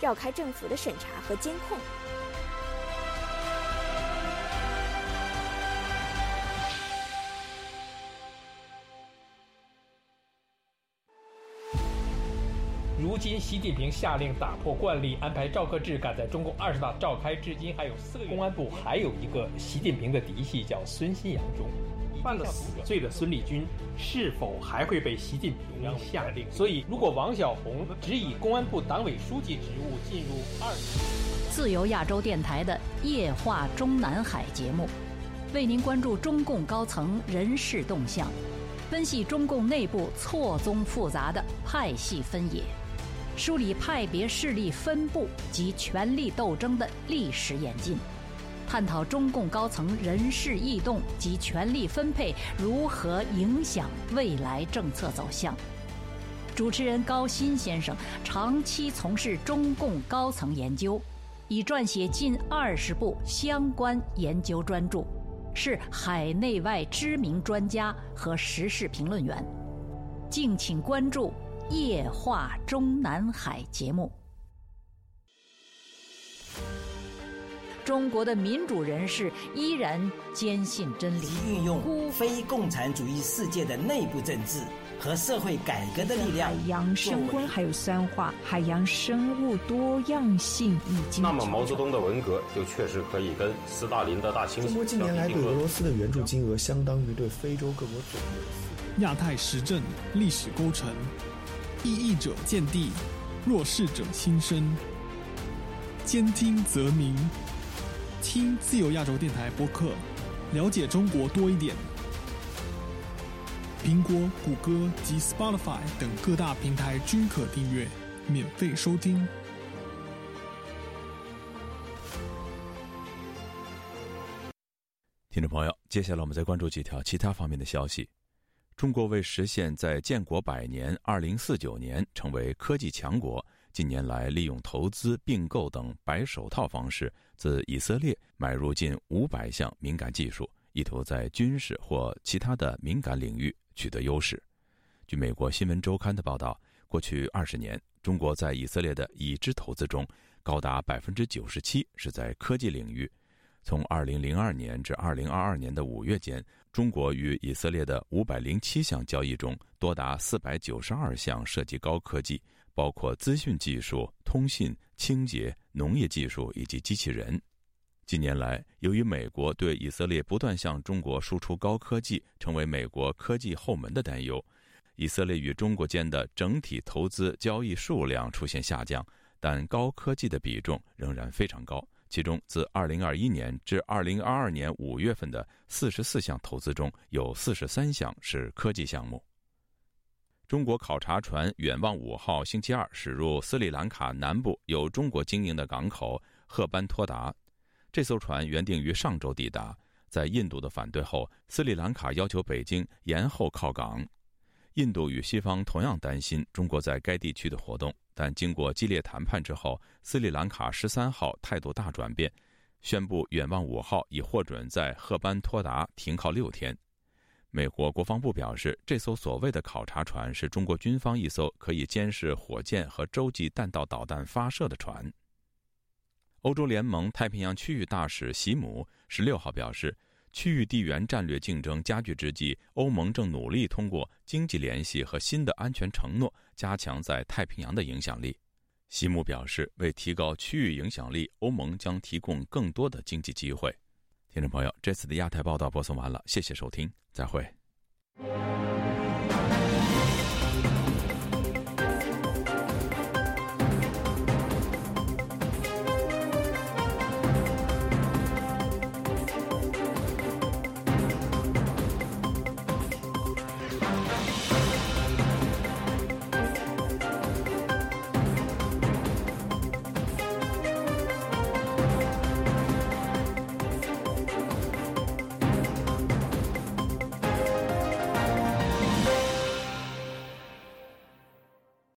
绕开政府的审查和监控。如今，习近平下令打破惯例，安排赵克志赶在中共二十大召开至今还有四个月。公安部还有一个习近平的嫡系，叫孙新阳中。犯了死罪的孙立军是否还会被习近平下令？所以，如果王小红只以公安部党委书记职务进入二，自由亚洲电台的夜话中南海节目，为您关注中共高层人事动向，分析中共内部错综复杂的派系分野，梳理派别势力分布及权力斗争的历史演进。探讨中共高层人事异动及权力分配如何影响未来政策走向。主持人高鑫先生长期从事中共高层研究，已撰写近二十部相关研究专著，是海内外知名专家和时事评论员。敬请关注《夜话中南海》节目。中国的民主人士依然坚信真理，运用非共产主义世界的内部政治和社会改革的力量。海洋升温还有酸化，海洋生物多样性已经。那么毛泽东的文革就确实可以跟斯大林的大清洗。中国近年来对俄罗斯的援助金额相当于对非洲各国总和。亚太时政历史构成，异议者见地，弱势者心声，兼听则明。听自由亚洲电台播客，了解中国多一点。苹果、谷歌及 Spotify 等各大平台均可订阅，免费收听。听众朋友，接下来我们再关注几条其他方面的消息。中国为实现在建国百年（二零四九年）成为科技强国。近年来利用投资、并购等“白手套”方式，自以色列买入近五百项敏感技术，意图在军事或其他的敏感领域取得优势。据美国新闻周刊的报道，过去二十年，中国在以色列的已知投资中，高达百分之九十七是在科技领域。从二零零二年至二零二二年的五月间，中国与以色列的五百零七项交易中，多达四百九十二项涉及高科技，包括资讯技术、通信、清洁、农业技术以及机器人。近年来，由于美国对以色列不断向中国输出高科技成为美国科技后门的担忧，以色列与中国间的整体投资交易数量出现下降，但高科技的比重仍然非常高。其中，自2021年至2022年5月份的44项投资中，有43项是科技项目。中国考察船“远望五号”星期二驶入斯里兰卡南部由中国经营的港口赫班托达。这艘船原定于上周抵达，在印度的反对后，斯里兰卡要求北京延后靠港。印度与西方同样担心中国在该地区的活动。但经过激烈谈判之后，斯里兰卡十三号态度大转变，宣布远望五号已获准在赫班托达停靠六天。美国国防部表示，这艘所谓的考察船是中国军方一艘可以监视火箭和洲际弹道导弹发射的船。欧洲联盟太平洋区域大使席姆十六号表示。区域地缘战略竞争加剧之际，欧盟正努力通过经济联系和新的安全承诺，加强在太平洋的影响力。西姆表示，为提高区域影响力，欧盟将提供更多的经济机会。听众朋友，这次的亚太报道播送完了，谢谢收听，再会。